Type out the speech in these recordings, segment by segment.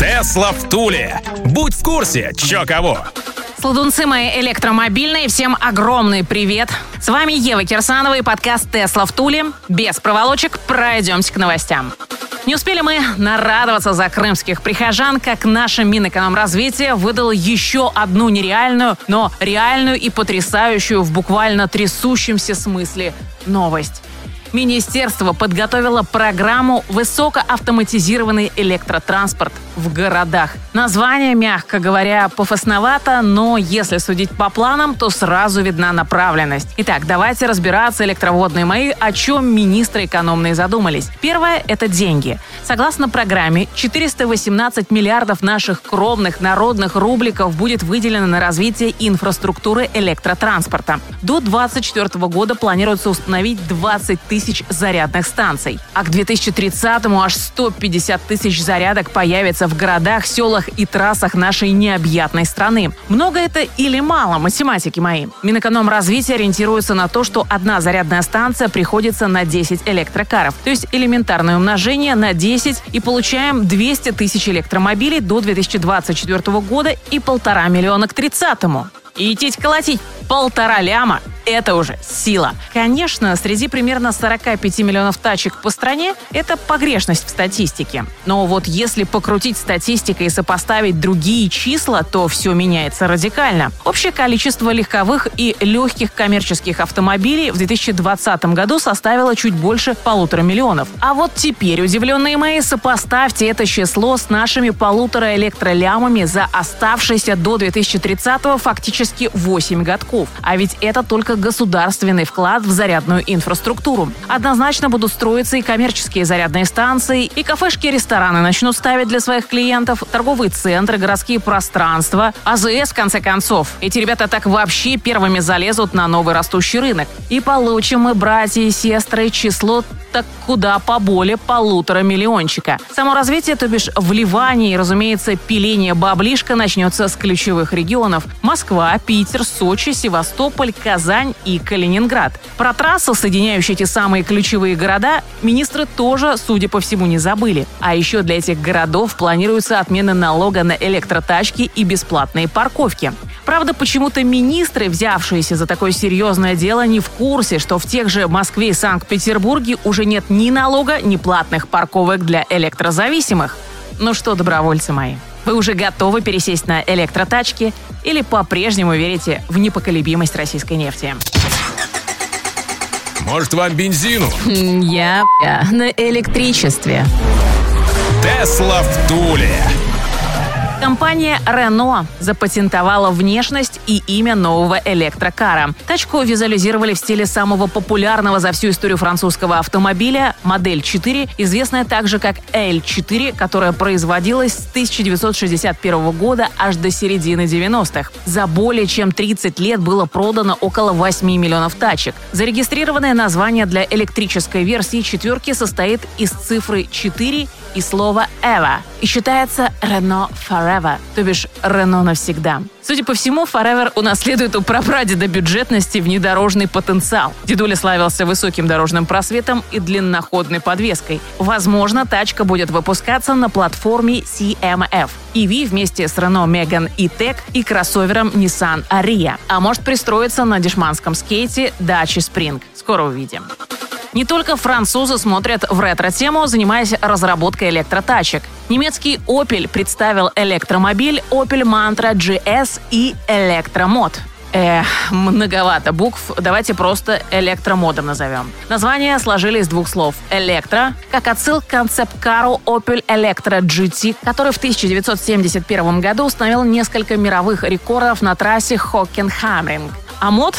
Тесла в Туле. Будь в курсе, чё кого. Сладунцы мои электромобильные, всем огромный привет. С вами Ева Кирсанова и подкаст «Тесла в Туле». Без проволочек пройдемся к новостям. Не успели мы нарадоваться за крымских прихожан, как наше Минэкономразвитие выдало еще одну нереальную, но реальную и потрясающую в буквально трясущемся смысле новость. Министерство подготовило программу «Высокоавтоматизированный электротранспорт» в городах. Название, мягко говоря, пофасновато, но если судить по планам, то сразу видна направленность. Итак, давайте разбираться, электроводные мои, о чем министры экономные задумались. Первое – это деньги. Согласно программе, 418 миллиардов наших кровных народных рубликов будет выделено на развитие инфраструктуры электротранспорта. До 2024 года планируется установить 20 тысяч зарядных станций. А к 2030-му аж 150 тысяч зарядок появится в городах, селах и трассах нашей необъятной страны. Много это или мало, математики мои? Минэкономразвитие ориентируется на то, что одна зарядная станция приходится на 10 электрокаров. То есть элементарное умножение на 10 и получаем 200 тысяч электромобилей до 2024 года и полтора миллиона к 30-му. И колотить полтора ляма это уже сила. Конечно, среди примерно 45 миллионов тачек по стране это погрешность в статистике. Но вот если покрутить статистикой и сопоставить другие числа, то все меняется радикально. Общее количество легковых и легких коммерческих автомобилей в 2020 году составило чуть больше полутора миллионов. А вот теперь, удивленные мои, сопоставьте это число с нашими полутора электролямами за оставшиеся до 2030 фактически 8 годков. А ведь это только государственный вклад в зарядную инфраструктуру. Однозначно будут строиться и коммерческие зарядные станции, и кафешки и рестораны начнут ставить для своих клиентов, торговые центры, городские пространства, АЗС, в конце концов. Эти ребята так вообще первыми залезут на новый растущий рынок. И получим мы, братья и сестры, число так куда поболее полутора миллиончика. Само развитие, то бишь вливание и, разумеется, пиление баблишка начнется с ключевых регионов. Москва, Питер, Сочи, Севастополь, Казань и Калининград. Про трассу, соединяющие эти самые ключевые города, министры тоже, судя по всему, не забыли. А еще для этих городов планируется отмена налога на электротачки и бесплатные парковки. Правда, почему-то министры, взявшиеся за такое серьезное дело, не в курсе, что в тех же Москве и Санкт-Петербурге уже нет ни налога, ни платных парковок для электрозависимых. Ну что, добровольцы мои, вы уже готовы пересесть на электротачки или по-прежнему верите в непоколебимость российской нефти? Может, вам бензину? Я, я на электричестве. Тесла в Туле. Компания Renault запатентовала внешность и имя нового электрокара. Тачку визуализировали в стиле самого популярного за всю историю французского автомобиля модель 4, известная также как L4, которая производилась с 1961 года аж до середины 90-х. За более чем 30 лет было продано около 8 миллионов тачек. Зарегистрированное название для электрической версии четверки состоит из цифры 4 и слова «ever» и считается Renault Forever, то бишь Renault навсегда. Судя по всему, Forever унаследует у прапрадеда бюджетности внедорожный потенциал. Дедуля славился высоким дорожным просветом и длинноходной подвеской. Возможно, тачка будет выпускаться на платформе CMF. EV вместе с Renault Megane E-Tech и кроссовером Nissan Ariya. А может пристроиться на дешманском скейте Dacia Spring. Скоро увидим. Не только французы смотрят в ретро-тему, занимаясь разработкой электротачек. Немецкий Opel представил электромобиль Opel Manta GSe ElektroMOD. Эх, многовато букв. Давайте просто электромодом назовем. Название сложили из двух слов. Электро, как отсыл к концепт-кару Opel Elektro GT, который в 1971 году установил несколько мировых рекордов на трассе Хоккенхаймринг. А мод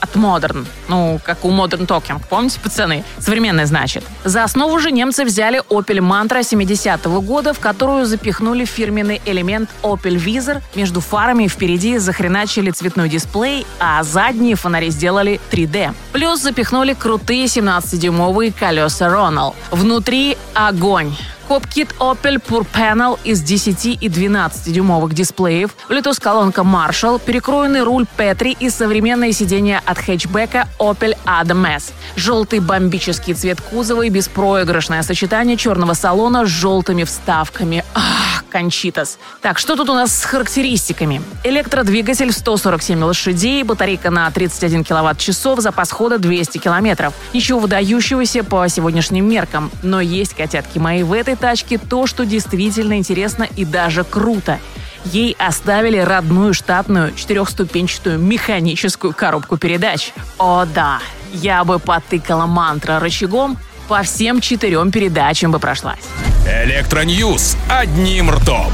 от Modern. Ну, как у Modern Talking, помните, пацаны? Современный, значит. За основу же немцы взяли Opel Mantra 70-го года, в которую запихнули фирменный элемент Opel Visor. Между фарами впереди захреначили цветной дисплей, а задние фонари сделали 3D. Плюс запихнули крутые 17-дюймовые колеса Ronald. Внутри огонь. Копкит Opel Pure Panel из 10 и 12 дюймовых дисплеев, Bluetooth-колонка Marshall, перекроенный руль Petri и современное сиденье от хэтчбека Opel Adam S. Желтый бомбический цвет кузова и беспроигрышное сочетание черного салона с желтыми вставками. Ах, кончитас. Так, что тут у нас с характеристиками? Электродвигатель 147 лошадей, батарейка на 31 киловатт-часов, запас хода 200 километров. Ничего выдающегося по сегодняшним меркам. Но есть, котятки мои, в этой тачке то, что действительно интересно и даже круто. Ей оставили родную штатную четырехступенчатую механическую коробку передач. О да, я бы потыкала мантра рычагом, по всем четырем передачам бы прошлась. Электроньюз одним ртом.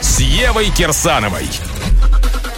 С Евой Кирсановой.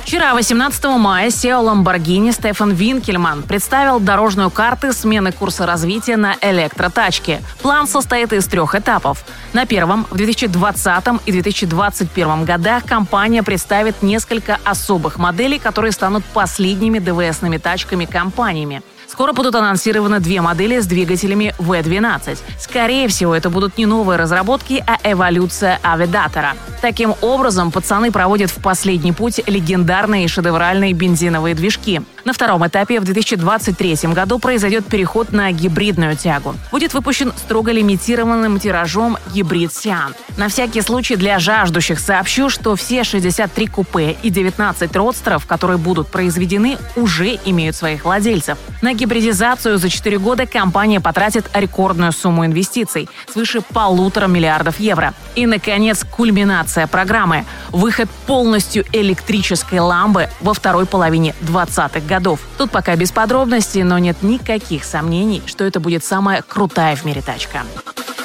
Вчера, 18 мая, SEO Lamborghini Стефан Винкельман представил дорожную карту смены курса развития на электротачки. План состоит из трех этапов. На первом, в 2020 и 2021 годах, компания представит несколько особых моделей, которые станут последними ДВСными тачками компаниями. Скоро будут анонсированы две модели с двигателями V12. Скорее всего, это будут не новые разработки, а эволюция авидатора. Таким образом, пацаны проводят в последний путь легендарные шедевральные бензиновые движки. На втором этапе в 2023 году произойдет переход на гибридную тягу. Будет выпущен строго лимитированным тиражом гибрид Сиан. На всякий случай для жаждущих сообщу, что все 63 купе и 19 родстеров, которые будут произведены, уже имеют своих владельцев. На гибридизацию за 4 года компания потратит рекордную сумму инвестиций – свыше полутора миллиардов евро. И, наконец, кульминация программы – выход полностью электрической ламбы во второй половине 20-х годов. Тут пока без подробностей, но нет никаких сомнений, что это будет самая крутая в мире тачка.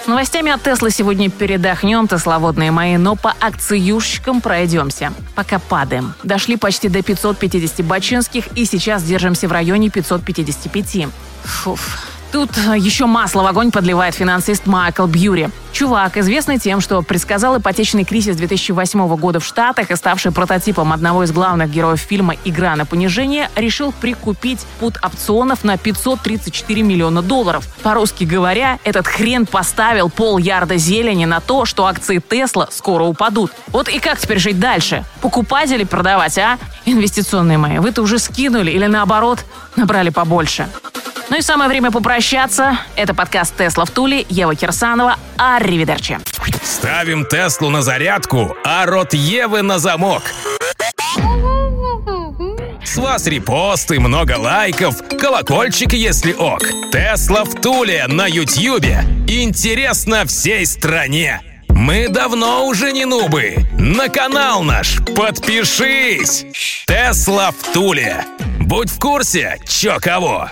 С новостями от Теслы сегодня передохнем, тесловодные мои, но по акциюшечкам пройдемся. Пока падаем. Дошли почти до 550 бачинских и сейчас держимся в районе 555. Фуф. Тут еще масло в огонь подливает финансист Майкл Бьюри. Чувак, известный тем, что предсказал ипотечный кризис 2008 года в Штатах и ставший прототипом одного из главных героев фильма «Игра на понижение», решил прикупить пут опционов на 534 миллиона долларов. По-русски говоря, этот хрен поставил пол ярда зелени на то, что акции Тесла скоро упадут. Вот и как теперь жить дальше? Покупать или продавать, а? Инвестиционные мои, вы-то уже скинули или наоборот набрали побольше? Ну и самое время попрощаться. Это подкаст «Тесла в Туле». Ева Кирсанова. Арривидерчи. Ставим Теслу на зарядку, а рот Евы на замок. С вас репосты, много лайков, колокольчик, если ок. Тесла в Туле на Ютьюбе. Интересно всей стране. Мы давно уже не нубы. На канал наш подпишись. Тесла в Туле. Будь в курсе, чё кого.